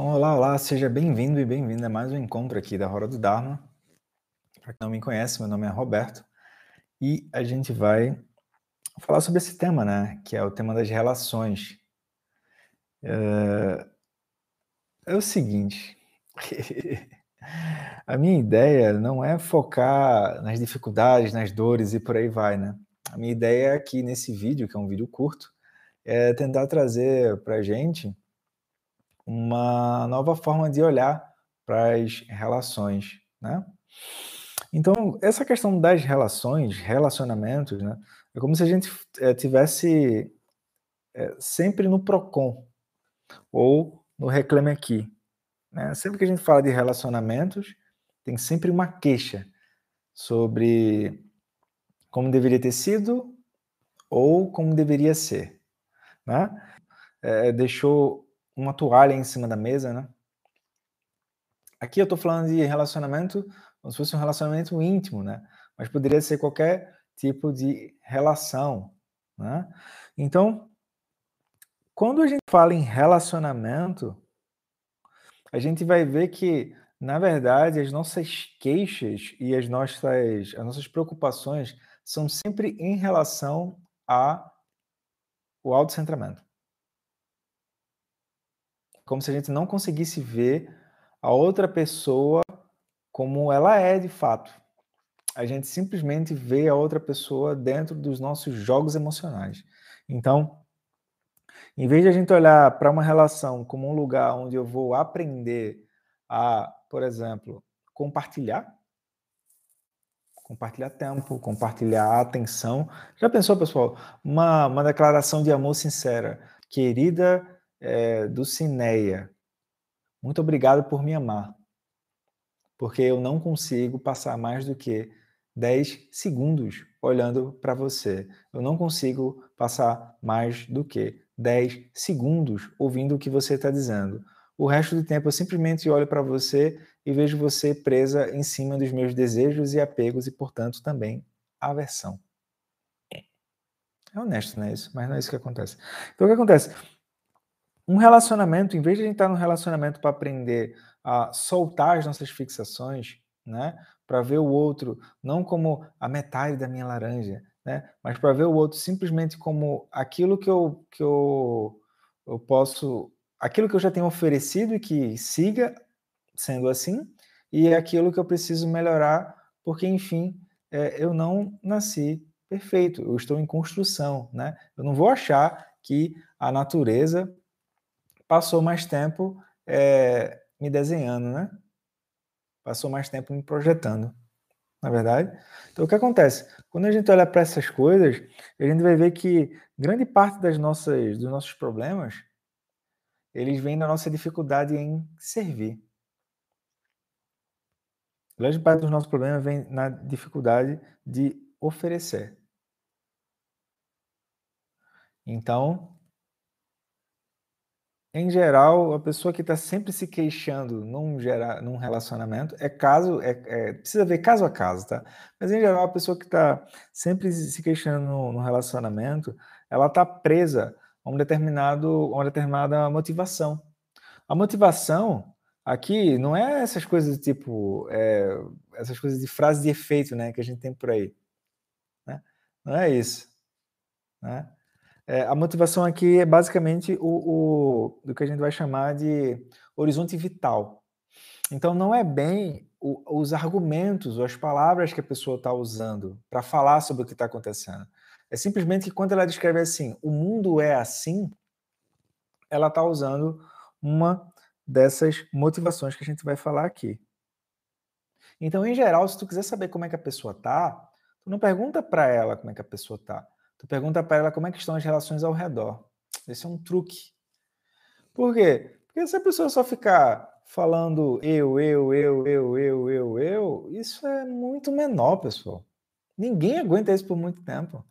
Então, olá, olá, seja bem-vindo e bem-vinda a mais um encontro aqui da Hora do Dharma. Para quem não me conhece, meu nome é Roberto e a gente vai falar sobre esse tema, né? Que é o tema das relações. É, é o seguinte: a minha ideia não é focar nas dificuldades, nas dores e por aí vai, né? A minha ideia aqui nesse vídeo, que é um vídeo curto, é tentar trazer para a gente uma nova forma de olhar para as relações, né? Então, essa questão das relações, relacionamentos, né? É como se a gente é, tivesse é, sempre no PROCON ou no Reclame Aqui. Né? Sempre que a gente fala de relacionamentos, tem sempre uma queixa sobre como deveria ter sido ou como deveria ser. Né? É, deixou uma toalha em cima da mesa, né? Aqui eu estou falando de relacionamento como se fosse um relacionamento íntimo, né? Mas poderia ser qualquer tipo de relação, né? Então, quando a gente fala em relacionamento, a gente vai ver que, na verdade, as nossas queixas e as nossas, as nossas preocupações são sempre em relação ao autocentramento como se a gente não conseguisse ver a outra pessoa como ela é de fato. A gente simplesmente vê a outra pessoa dentro dos nossos jogos emocionais. Então, em vez de a gente olhar para uma relação como um lugar onde eu vou aprender a, por exemplo, compartilhar, compartilhar tempo, compartilhar atenção. Já pensou, pessoal? Uma, uma declaração de amor sincera. Querida é, do Cineia. Muito obrigado por me amar, porque eu não consigo passar mais do que 10 segundos olhando para você. Eu não consigo passar mais do que 10 segundos ouvindo o que você está dizendo. O resto do tempo eu simplesmente olho para você e vejo você presa em cima dos meus desejos e apegos e, portanto, também aversão. É honesto, não é isso? Mas não é isso que acontece. Então, o que acontece? Um relacionamento, em vez de a gente estar num relacionamento para aprender a soltar as nossas fixações, né? Para ver o outro não como a metade da minha laranja, né? Mas para ver o outro simplesmente como aquilo que eu, que eu, eu posso, aquilo que eu já tenho oferecido e que siga sendo assim, e é aquilo que eu preciso melhorar, porque enfim, é, eu não nasci perfeito, eu estou em construção, né? Eu não vou achar que a natureza passou mais tempo é, me desenhando, né? Passou mais tempo me projetando, na verdade. Então, o que acontece? Quando a gente olha para essas coisas, a gente vai ver que grande parte das nossas, dos nossos problemas, eles vêm da nossa dificuldade em servir. Grande parte dos nossos problemas vem na dificuldade de oferecer. Então, em geral, a pessoa que está sempre se queixando num, gera, num relacionamento é caso, é, é, precisa ver caso a caso, tá? Mas em geral, a pessoa que está sempre se queixando no, no relacionamento, ela está presa a um determinado, a uma determinada motivação. A motivação aqui não é essas coisas tipo, é, essas coisas de frase de efeito, né, que a gente tem por aí. Né? Não é isso. Né? É, a motivação aqui é basicamente o, o, que a gente vai chamar de horizonte vital. Então, não é bem o, os argumentos ou as palavras que a pessoa está usando para falar sobre o que está acontecendo. É simplesmente que quando ela descreve assim, o mundo é assim, ela está usando uma dessas motivações que a gente vai falar aqui. Então, em geral, se tu quiser saber como é que a pessoa tá, tu não pergunta para ela como é que a pessoa tá. Tu pergunta para ela como é que estão as relações ao redor. Esse é um truque. Por quê? Porque se a pessoa só ficar falando eu, eu, eu, eu, eu, eu, eu, isso é muito menor, pessoal. Ninguém aguenta isso por muito tempo.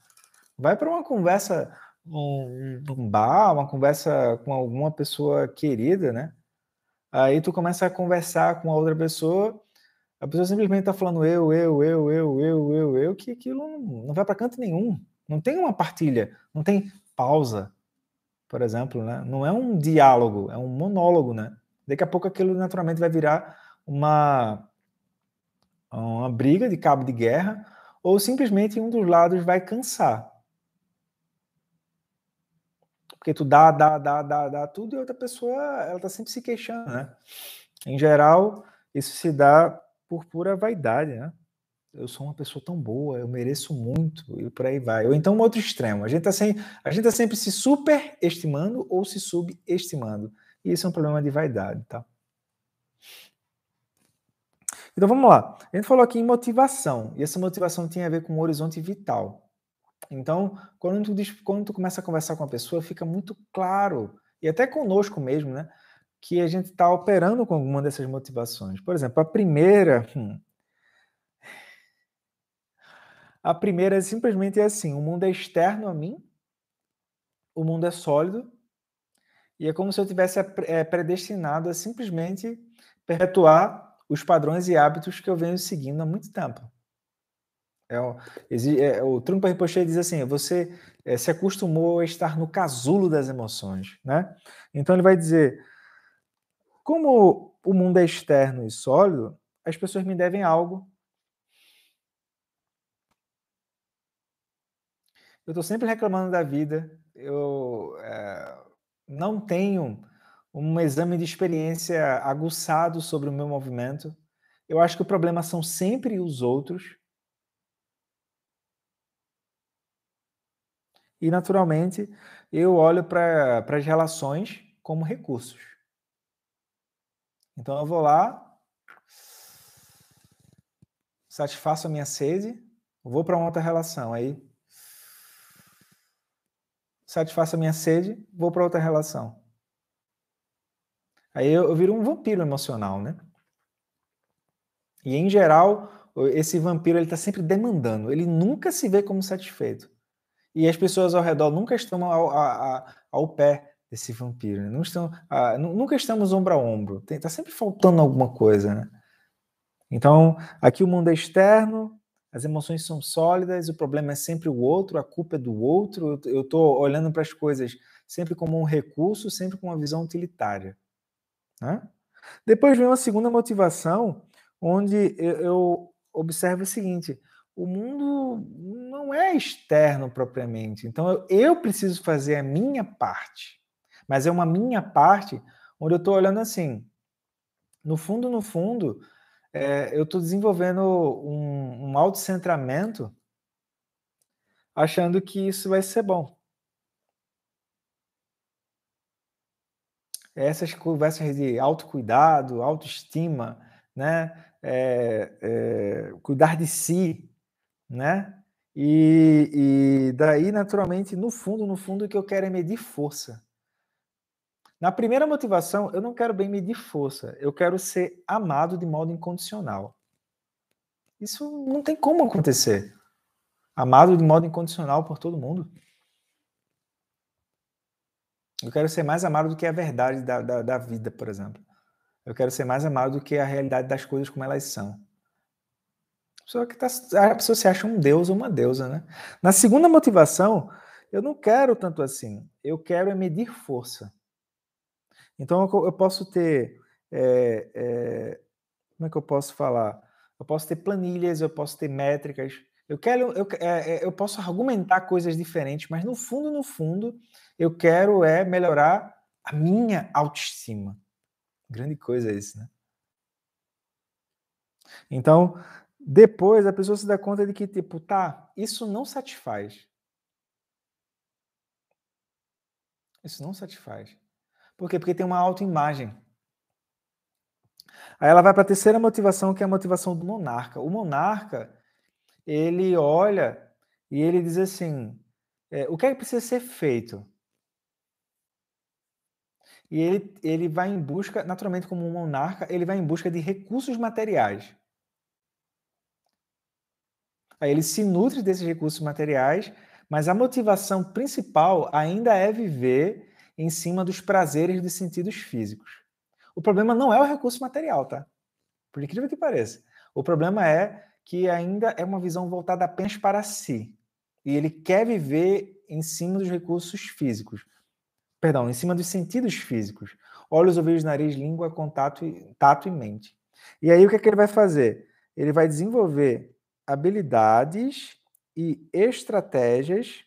Vai para uma conversa um, um bar, uma conversa com alguma pessoa querida, né? Aí tu começa a conversar com a outra pessoa, a pessoa simplesmente está falando eu, eu, eu, eu, eu, eu, eu, que aquilo não vai para canto nenhum. Não tem uma partilha, não tem pausa, por exemplo, né? Não é um diálogo, é um monólogo, né? Daqui a pouco aquilo naturalmente vai virar uma, uma briga de cabo de guerra, ou simplesmente um dos lados vai cansar. Porque tu dá, dá, dá, dá, dá tudo e outra pessoa, ela tá sempre se queixando, né? Em geral, isso se dá por pura vaidade, né? Eu sou uma pessoa tão boa, eu mereço muito, e por aí vai. Ou então um outro extremo. A gente está tá sempre se superestimando ou se subestimando. E isso é um problema de vaidade, tá? Então vamos lá. A gente falou aqui em motivação, e essa motivação tem a ver com o horizonte vital. Então, quando tu, diz, quando tu começa a conversar com a pessoa, fica muito claro, e até conosco mesmo, né? Que a gente está operando com alguma dessas motivações. Por exemplo, a primeira. Hum, a primeira é simplesmente é assim: o mundo é externo a mim, o mundo é sólido, e é como se eu tivesse é, predestinado a simplesmente perpetuar os padrões e hábitos que eu venho seguindo há muito tempo. É, o, é, o Trump Rinpoche diz assim: você é, se acostumou a estar no casulo das emoções, né? Então ele vai dizer: como o mundo é externo e sólido, as pessoas me devem algo. Eu estou sempre reclamando da vida. Eu é, não tenho um exame de experiência aguçado sobre o meu movimento. Eu acho que o problema são sempre os outros. E, naturalmente, eu olho para as relações como recursos. Então, eu vou lá, satisfaço a minha sede, vou para uma outra relação. Aí, satisfaço a minha sede, vou para outra relação. Aí eu, eu viro um vampiro emocional, né? E, em geral, esse vampiro ele está sempre demandando, ele nunca se vê como satisfeito e as pessoas ao redor nunca estão ao, ao, ao pé desse vampiro, né? estão, nunca estamos ombro a ombro, está sempre faltando alguma coisa, né? Então, aqui o mundo é externo, as emoções são sólidas, o problema é sempre o outro, a culpa é do outro, eu estou olhando para as coisas sempre como um recurso, sempre com uma visão utilitária. Né? Depois vem uma segunda motivação, onde eu observo o seguinte: o mundo não é externo propriamente. Então eu, eu preciso fazer a minha parte. Mas é uma minha parte onde eu estou olhando assim. No fundo, no fundo, é, eu estou desenvolvendo um, um autocentramento achando que isso vai ser bom. Essas conversas de autocuidado, autoestima, né? É, é, cuidar de si, né? E, e daí, naturalmente, no fundo, no fundo, o que eu quero é medir força. Na primeira motivação, eu não quero bem medir força, eu quero ser amado de modo incondicional. Isso não tem como acontecer. Amado de modo incondicional por todo mundo. Eu quero ser mais amado do que a verdade da, da, da vida, por exemplo. Eu quero ser mais amado do que a realidade das coisas como elas são pessoa que tá, a pessoa se acha um deus ou uma deusa, né? Na segunda motivação, eu não quero tanto assim. Eu quero é medir força. Então eu, eu posso ter, é, é, como é que eu posso falar? Eu posso ter planilhas, eu posso ter métricas. Eu quero, eu, é, eu posso argumentar coisas diferentes, mas no fundo, no fundo, eu quero é melhorar a minha autoestima. Grande coisa isso, né? Então, depois a pessoa se dá conta de que, tipo, tá, isso não satisfaz. Isso não satisfaz. Por quê? Porque tem uma autoimagem. Aí ela vai para a terceira motivação, que é a motivação do monarca. O monarca, ele olha e ele diz assim: é, o que é que precisa ser feito? E ele, ele vai em busca, naturalmente, como um monarca, ele vai em busca de recursos materiais. Aí ele se nutre desses recursos materiais, mas a motivação principal ainda é viver em cima dos prazeres dos sentidos físicos. O problema não é o recurso material, tá? Por incrível que pareça. O problema é que ainda é uma visão voltada apenas para si. E ele quer viver em cima dos recursos físicos. Perdão, em cima dos sentidos físicos. olhos, ouvidos, nariz, língua, contato, tato e mente. E aí o que, é que ele vai fazer? Ele vai desenvolver habilidades e estratégias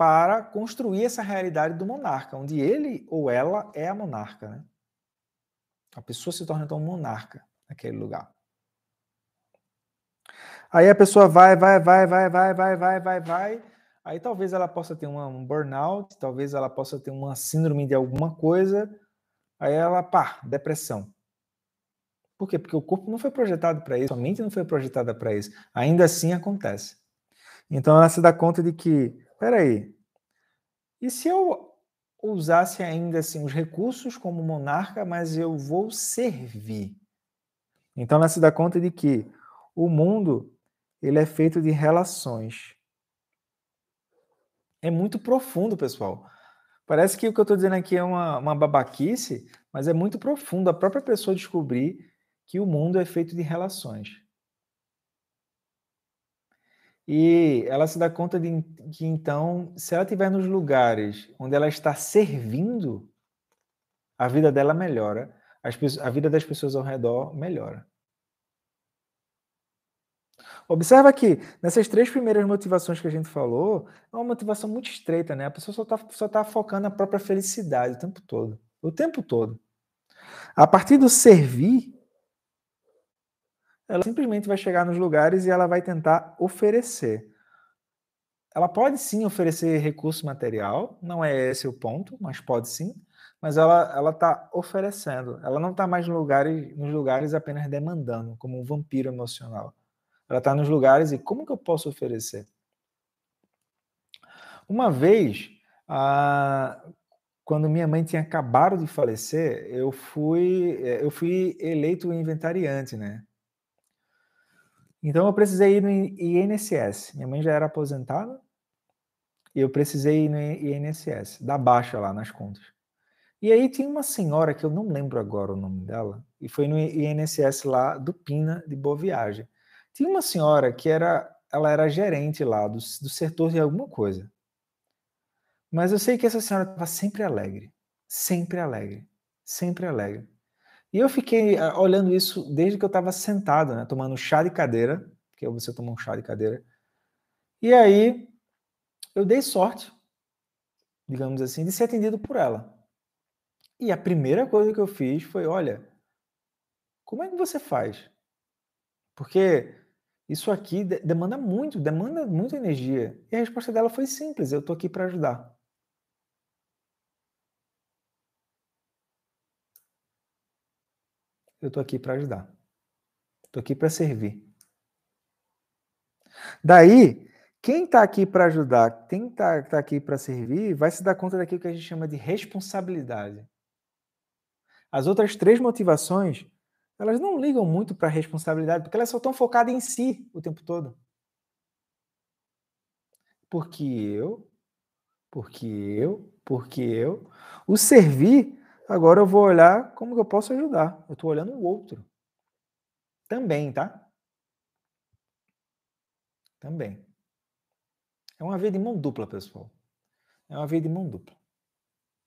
para construir essa realidade do monarca, onde ele ou ela é a monarca, né? A pessoa se torna então monarca naquele lugar. Aí a pessoa vai, vai, vai, vai, vai, vai, vai, vai, vai. Aí talvez ela possa ter um burnout, talvez ela possa ter uma síndrome de alguma coisa. Aí ela, pá, depressão. Por quê? Porque o corpo não foi projetado para isso, a mente não foi projetada para isso. Ainda assim acontece. Então ela se dá conta de que, peraí, e se eu usasse ainda assim os recursos como monarca, mas eu vou servir? Então ela se dá conta de que o mundo ele é feito de relações. É muito profundo, pessoal. Parece que o que eu estou dizendo aqui é uma, uma babaquice, mas é muito profundo. A própria pessoa descobrir que o mundo é feito de relações. E ela se dá conta de que, então, se ela estiver nos lugares onde ela está servindo, a vida dela melhora, a vida das pessoas ao redor melhora. Observa que nessas três primeiras motivações que a gente falou, é uma motivação muito estreita, né? A pessoa só está só tá focando na própria felicidade o tempo todo. O tempo todo. A partir do servir, ela simplesmente vai chegar nos lugares e ela vai tentar oferecer. Ela pode sim oferecer recurso material, não é esse o ponto, mas pode sim. Mas ela ela está oferecendo. Ela não está mais nos lugares, nos lugares apenas demandando, como um vampiro emocional. Ela está nos lugares e como que eu posso oferecer? Uma vez, ah, quando minha mãe tinha acabado de falecer, eu fui, eh, eu fui eleito inventariante, né? Então eu precisei ir no INSS. Minha mãe já era aposentada e eu precisei ir no INSS, dar baixa lá nas contas. E aí tinha uma senhora que eu não lembro agora o nome dela, e foi no INSS lá do Pina de Boa Viagem. Tinha uma senhora que era, ela era gerente lá do, do setor de alguma coisa. Mas eu sei que essa senhora estava sempre alegre, sempre alegre, sempre alegre. E eu fiquei ah, olhando isso desde que eu estava sentado, né, tomando chá de cadeira, que é você toma um chá de cadeira. E aí eu dei sorte, digamos assim, de ser atendido por ela. E a primeira coisa que eu fiz foi, olha, como é que você faz? Porque isso aqui demanda muito, demanda muita energia. E a resposta dela foi simples: eu estou aqui para ajudar. Eu estou aqui para ajudar. Estou aqui para servir. Daí, quem está aqui para ajudar, quem está tá aqui para servir, vai se dar conta daquilo que a gente chama de responsabilidade. As outras três motivações elas não ligam muito para a responsabilidade, porque elas só estão focadas em si o tempo todo. Porque eu, porque eu, porque eu. O servir, agora eu vou olhar como que eu posso ajudar. Eu estou olhando o outro. Também, tá? Também. É uma via de mão dupla, pessoal. É uma via de mão dupla.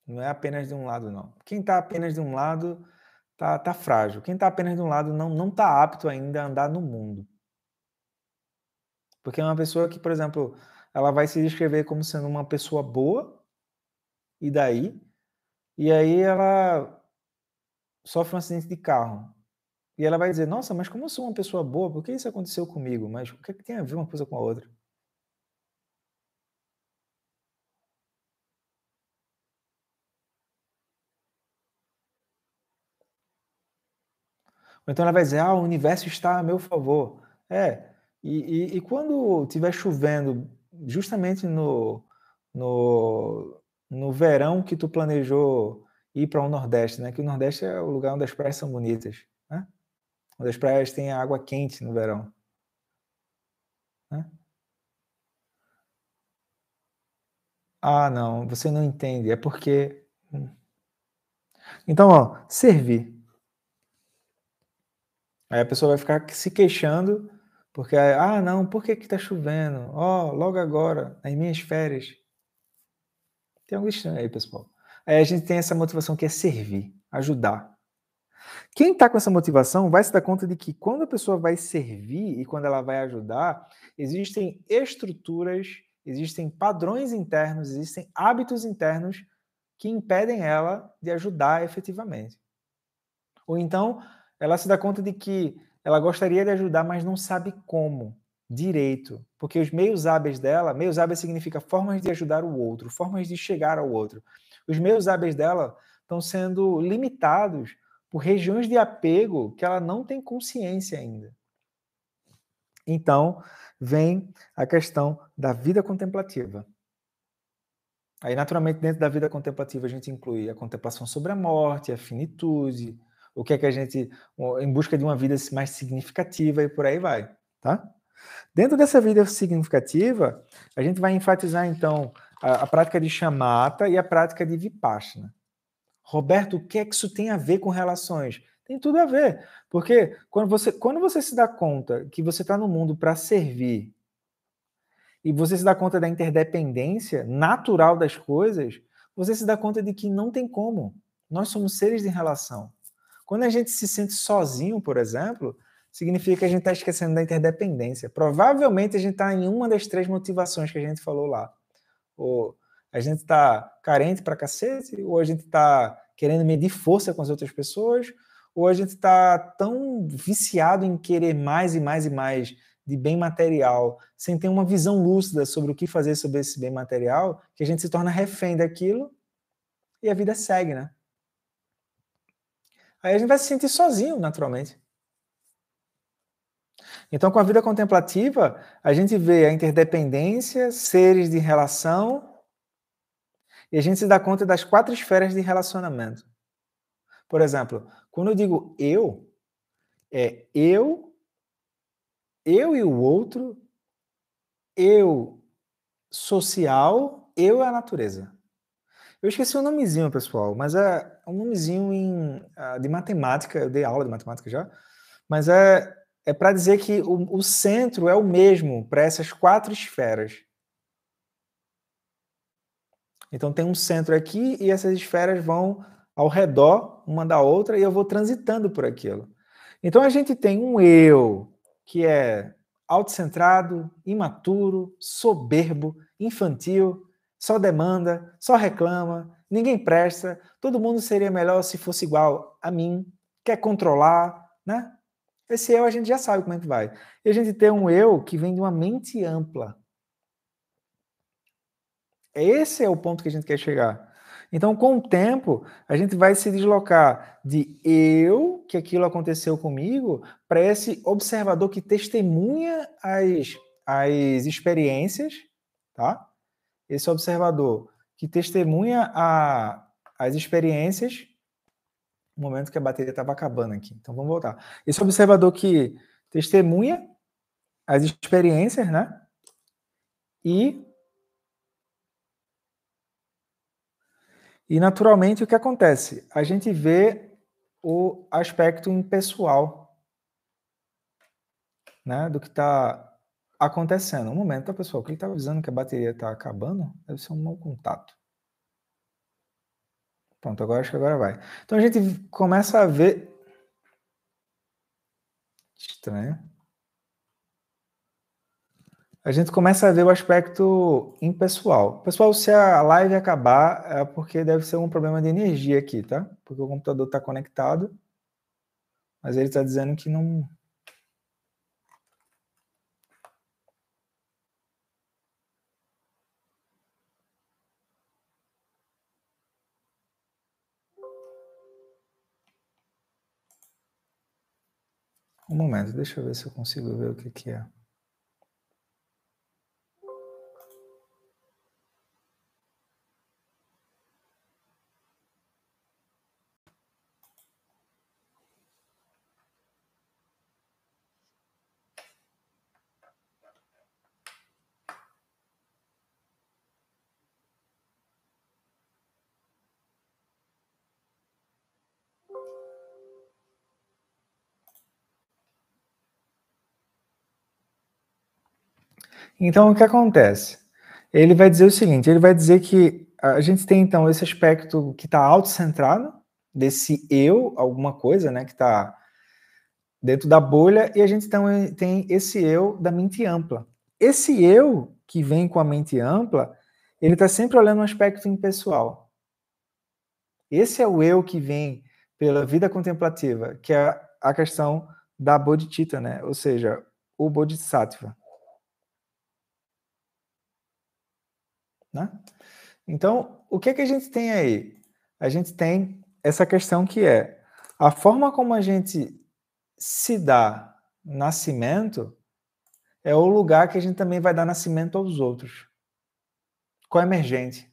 Não é apenas de um lado, não. Quem está apenas de um lado tá, tá frágil. Quem está apenas de um lado não não está apto ainda a andar no mundo. Porque é uma pessoa que, por exemplo, ela vai se descrever como sendo uma pessoa boa, e daí? E aí ela sofre um acidente de carro. E ela vai dizer: Nossa, mas como eu sou uma pessoa boa, por que isso aconteceu comigo? Mas o que, é que tem a ver uma coisa com a outra? Ou então ela vai dizer, ah, o universo está a meu favor. É, e, e, e quando estiver chovendo, justamente no, no, no verão que tu planejou ir para o Nordeste, né? Que o Nordeste é o lugar onde as praias são bonitas, né? Onde as praias têm água quente no verão. Né? Ah, não, você não entende. É porque. Hum. Então, ó, servir. Aí a pessoa vai ficar se queixando, porque, ah, não, por que que tá chovendo? Ó, oh, logo agora, nas minhas férias. Tem algo estranho aí, pessoal. Aí a gente tem essa motivação que é servir, ajudar. Quem está com essa motivação vai se dar conta de que quando a pessoa vai servir e quando ela vai ajudar, existem estruturas, existem padrões internos, existem hábitos internos que impedem ela de ajudar efetivamente. Ou então, ela se dá conta de que ela gostaria de ajudar, mas não sabe como direito, porque os meios hábeis dela, meios hábeis significa formas de ajudar o outro, formas de chegar ao outro. Os meios hábeis dela estão sendo limitados por regiões de apego que ela não tem consciência ainda. Então, vem a questão da vida contemplativa. Aí, naturalmente, dentro da vida contemplativa, a gente inclui a contemplação sobre a morte, a finitude, o que é que a gente, em busca de uma vida mais significativa e por aí vai, tá? Dentro dessa vida significativa, a gente vai enfatizar, então, a, a prática de chamata e a prática de vipassana. Roberto, o que é que isso tem a ver com relações? Tem tudo a ver. Porque quando você, quando você se dá conta que você está no mundo para servir e você se dá conta da interdependência natural das coisas, você se dá conta de que não tem como. Nós somos seres de relação. Quando a gente se sente sozinho, por exemplo, significa que a gente está esquecendo da interdependência. Provavelmente a gente está em uma das três motivações que a gente falou lá. Ou a gente está carente para cacete, ou a gente está querendo medir força com as outras pessoas, ou a gente está tão viciado em querer mais e mais e mais de bem material, sem ter uma visão lúcida sobre o que fazer sobre esse bem material, que a gente se torna refém daquilo e a vida segue, né? Aí a gente vai se sentir sozinho, naturalmente. Então, com a vida contemplativa, a gente vê a interdependência, seres de relação e a gente se dá conta das quatro esferas de relacionamento. Por exemplo, quando eu digo eu, é eu, eu e o outro, eu social, eu e a natureza. Eu esqueci o nomezinho, pessoal, mas é um nomezinho em, uh, de matemática, eu dei aula de matemática já, mas é, é para dizer que o, o centro é o mesmo para essas quatro esferas. Então tem um centro aqui e essas esferas vão ao redor uma da outra e eu vou transitando por aquilo. Então a gente tem um eu que é autocentrado, imaturo, soberbo, infantil, só demanda, só reclama, ninguém presta, todo mundo seria melhor se fosse igual a mim, quer controlar, né? Esse eu a gente já sabe como é que vai. E a gente tem um eu que vem de uma mente ampla, esse é o ponto que a gente quer chegar. Então, com o tempo, a gente vai se deslocar de eu, que aquilo aconteceu comigo, para esse observador que testemunha as, as experiências, tá? Esse observador que testemunha a, as experiências. No momento que a bateria estava acabando aqui. Então, vamos voltar. Esse observador que testemunha as experiências, né? E E, naturalmente, o que acontece? A gente vê o aspecto impessoal né, do que está acontecendo. Um momento, pessoal? O que ele estava dizendo que a bateria está acabando deve ser um mau contato. Pronto, agora acho que agora vai. Então a gente começa a ver. Estranho a gente começa a ver o aspecto impessoal. Pessoal, se a live acabar, é porque deve ser um problema de energia aqui, tá? Porque o computador está conectado, mas ele está dizendo que não. Um momento, deixa eu ver se eu consigo ver o que, que é. Então, o que acontece? Ele vai dizer o seguinte: ele vai dizer que a gente tem então esse aspecto que está autocentrado, desse eu, alguma coisa, né, que está dentro da bolha, e a gente tem, tem esse eu da mente ampla. Esse eu que vem com a mente ampla, ele está sempre olhando um aspecto impessoal. Esse é o eu que vem pela vida contemplativa, que é a questão da bodhicitta, né? Ou seja, o bodhisattva. Né? Então, o que, é que a gente tem aí? A gente tem essa questão que é a forma como a gente se dá nascimento é o lugar que a gente também vai dar nascimento aos outros. Coemergente.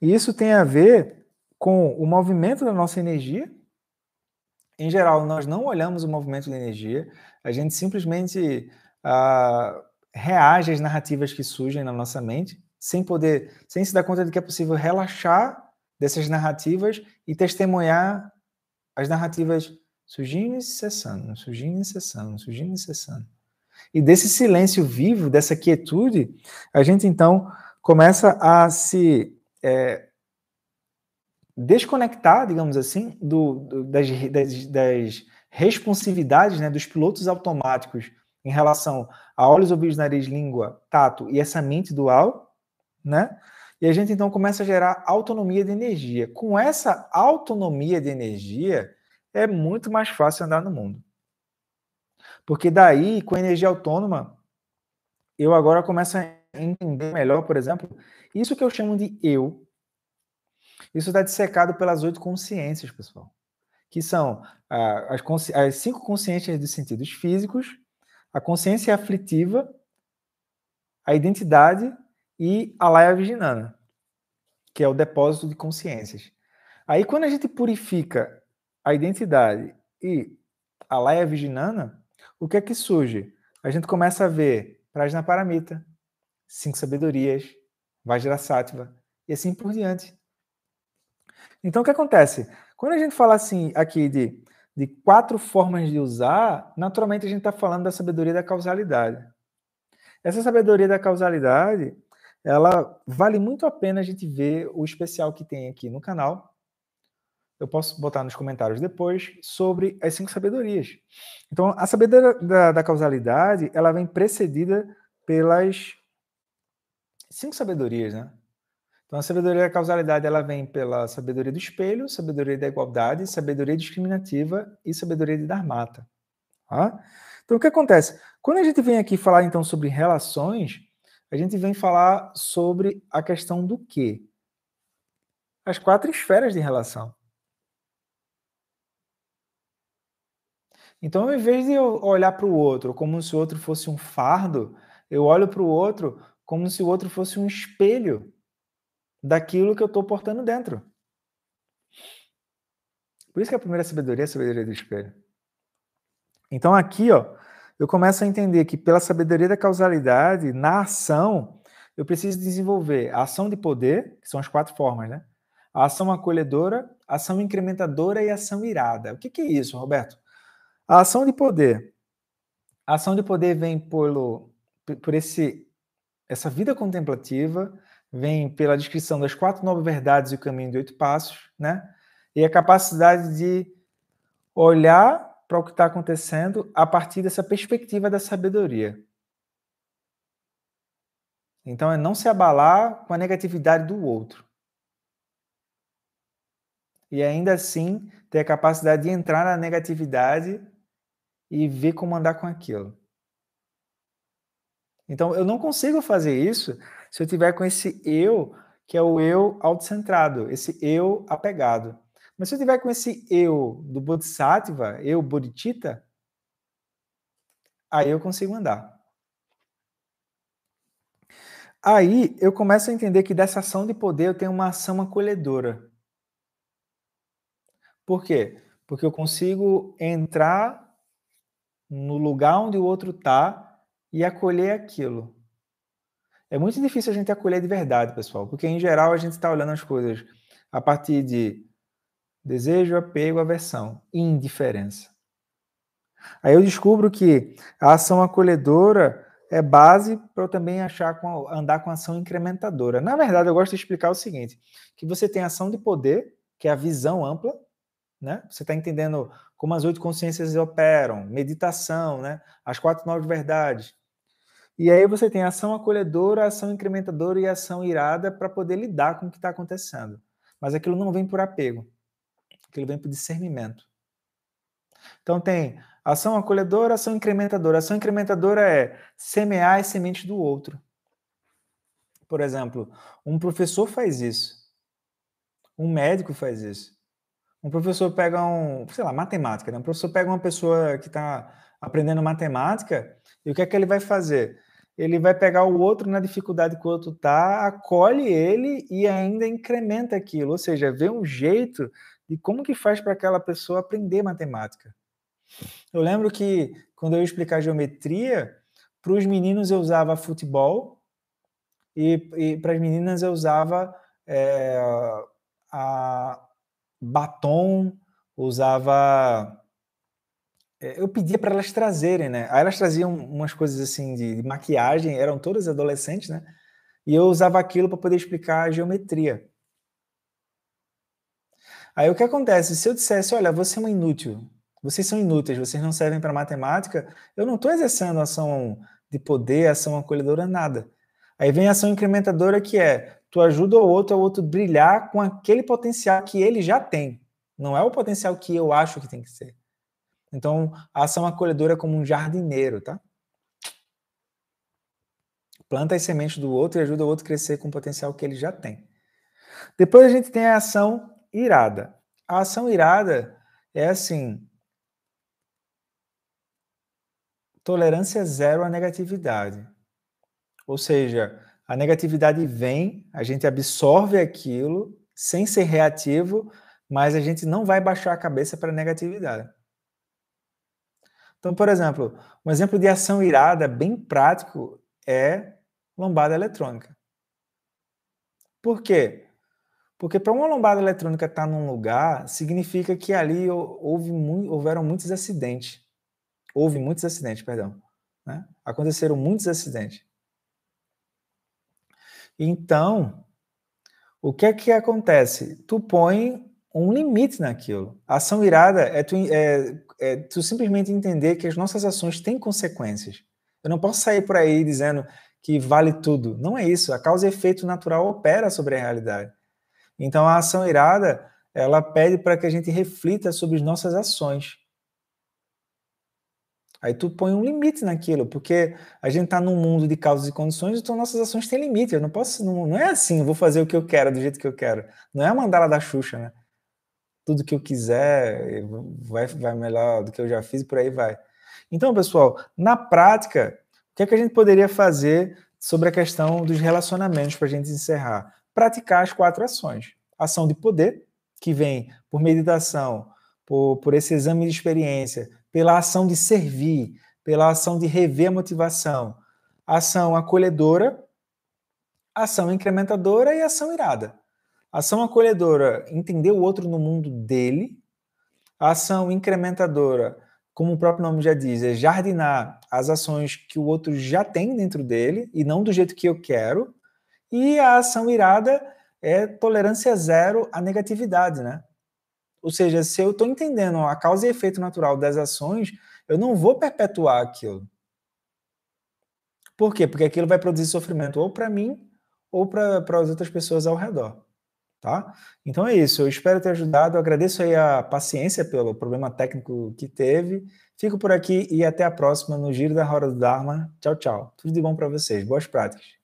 E isso tem a ver com o movimento da nossa energia. Em geral, nós não olhamos o movimento da energia, a gente simplesmente ah, reage às narrativas que surgem na nossa mente sem poder, sem se dar conta de que é possível relaxar dessas narrativas e testemunhar as narrativas surgindo e cessando, surgindo e cessando, surgindo e cessando. E desse silêncio vivo, dessa quietude, a gente então começa a se é, desconectar, digamos assim, do, do das, das, das, responsividades né, dos pilotos automáticos em relação a olhos, ouvidos, nariz, língua, tato e essa mente dual né? E a gente então começa a gerar autonomia de energia. Com essa autonomia de energia, é muito mais fácil andar no mundo. Porque daí, com energia autônoma, eu agora começo a entender melhor, por exemplo, isso que eu chamo de eu. Isso está dissecado pelas oito consciências, pessoal. Que são ah, as, as cinco consciências dos sentidos físicos, a consciência aflitiva, a identidade, e a Laia Viginana, que é o depósito de consciências. Aí, quando a gente purifica a identidade e a Laia Viginana, o que é que surge? A gente começa a ver Prajnaparamita, cinco sabedorias, Vajrasattva e assim por diante. Então, o que acontece? Quando a gente fala assim aqui de, de quatro formas de usar, naturalmente a gente está falando da sabedoria da causalidade. Essa sabedoria da causalidade, ela vale muito a pena a gente ver o especial que tem aqui no canal. Eu posso botar nos comentários depois sobre as cinco sabedorias. Então, a sabedoria da, da causalidade, ela vem precedida pelas cinco sabedorias, né? Então, a sabedoria da causalidade, ela vem pela sabedoria do espelho, sabedoria da igualdade, sabedoria discriminativa e sabedoria de Dharmata. Tá? Então, o que acontece? Quando a gente vem aqui falar, então, sobre relações, a gente vem falar sobre a questão do quê? As quatro esferas de relação. Então, ao invés de eu olhar para o outro como se o outro fosse um fardo, eu olho para o outro como se o outro fosse um espelho daquilo que eu estou portando dentro. Por isso que a primeira sabedoria é a sabedoria do espelho. Então, aqui, ó, eu começo a entender que pela sabedoria da causalidade, na ação, eu preciso desenvolver a ação de poder, que são as quatro formas, né? A ação acolhedora, a ação incrementadora e a ação irada. O que, que é isso, Roberto? A ação de poder. A ação de poder vem por, por esse, essa vida contemplativa, vem pela descrição das quatro nove verdades e o caminho de oito passos, né? E a capacidade de olhar para o que está acontecendo a partir dessa perspectiva da sabedoria. Então, é não se abalar com a negatividade do outro. E ainda assim, ter a capacidade de entrar na negatividade e ver como andar com aquilo. Então, eu não consigo fazer isso se eu tiver com esse eu, que é o eu autocentrado, esse eu apegado. Mas se eu tiver com esse eu do Bodhisattva, eu Bodhicitta, aí eu consigo andar. Aí eu começo a entender que dessa ação de poder eu tenho uma ação acolhedora. Por quê? Porque eu consigo entrar no lugar onde o outro está e acolher aquilo. É muito difícil a gente acolher de verdade, pessoal, porque em geral a gente está olhando as coisas a partir de Desejo, apego, aversão, indiferença. Aí eu descubro que a ação acolhedora é base para eu também achar com, andar com ação incrementadora. Na verdade, eu gosto de explicar o seguinte: que você tem ação de poder, que é a visão ampla, né? Você está entendendo como as oito consciências operam, meditação, né? As quatro novas verdades. E aí você tem ação acolhedora, ação incrementadora e ação irada para poder lidar com o que está acontecendo. Mas aquilo não vem por apego, aquilo vem por discernimento. Então tem ação acolhedora, ação incrementadora. Ação incrementadora é semear as sementes do outro. Por exemplo, um professor faz isso. Um médico faz isso. Um professor pega um, sei lá, matemática, né? Um professor pega uma pessoa que está aprendendo matemática e o que é que ele vai fazer? Ele vai pegar o outro na dificuldade que o outro está, acolhe ele e ainda incrementa aquilo, ou seja, vê um jeito de como que faz para aquela pessoa aprender matemática. Eu lembro que quando eu ia explicar geometria, para os meninos eu usava futebol e, e para as meninas eu usava é, batom, usava. É, eu pedia para elas trazerem, né? Aí elas traziam umas coisas assim de, de maquiagem, eram todas adolescentes, né? E eu usava aquilo para poder explicar a geometria. Aí o que acontece? Se eu dissesse, olha, você é uma inútil, vocês são inúteis, vocês não servem para matemática, eu não estou exercendo ação de poder, ação acolhedora, nada. Aí vem a ação incrementadora que é, tu ajuda o outro, o outro brilhar com aquele potencial que ele já tem. Não é o potencial que eu acho que tem que ser. Então, a ação acolhedora é como um jardineiro, tá? Planta as sementes do outro e ajuda o outro a crescer com o potencial que ele já tem. Depois a gente tem a ação irada. A ação irada é assim, tolerância zero à negatividade. Ou seja, a negatividade vem, a gente absorve aquilo sem ser reativo, mas a gente não vai baixar a cabeça para a negatividade. Então, por exemplo, um exemplo de ação irada bem prático é lombada eletrônica. Por quê? Porque para uma lombada eletrônica estar tá num lugar, significa que ali houve, houveram muitos acidentes houve muitos acidentes, perdão. Né? Aconteceram muitos acidentes. Então, o que é que acontece? Tu põe um limite naquilo. A ação irada é tu, é, é tu simplesmente entender que as nossas ações têm consequências. Eu não posso sair por aí dizendo que vale tudo. Não é isso. A causa e efeito natural opera sobre a realidade. Então, a ação irada, ela pede para que a gente reflita sobre as nossas ações. Aí tu põe um limite naquilo, porque a gente está num mundo de causas e condições, então nossas ações têm limite. Eu não posso, não, não é assim, eu vou fazer o que eu quero, do jeito que eu quero. Não é a mandala da Xuxa, né? Tudo que eu quiser vai, vai melhor do que eu já fiz, por aí vai. Então, pessoal, na prática, o que, é que a gente poderia fazer sobre a questão dos relacionamentos para a gente encerrar? Praticar as quatro ações. Ação de poder, que vem por meditação, por, por esse exame de experiência, pela ação de servir, pela ação de rever a motivação, ação acolhedora, ação incrementadora e ação irada. Ação acolhedora, entender o outro no mundo dele. ação incrementadora, como o próprio nome já diz, é jardinar as ações que o outro já tem dentro dele e não do jeito que eu quero. E a ação irada é tolerância zero à negatividade, né? Ou seja, se eu estou entendendo a causa e efeito natural das ações, eu não vou perpetuar aquilo. Por quê? Porque aquilo vai produzir sofrimento ou para mim ou para as outras pessoas ao redor. Tá? Então é isso. Eu espero ter ajudado. Eu agradeço aí a paciência pelo problema técnico que teve. Fico por aqui e até a próxima no Giro da Roda do Dharma. Tchau, tchau. Tudo de bom para vocês. Boas práticas.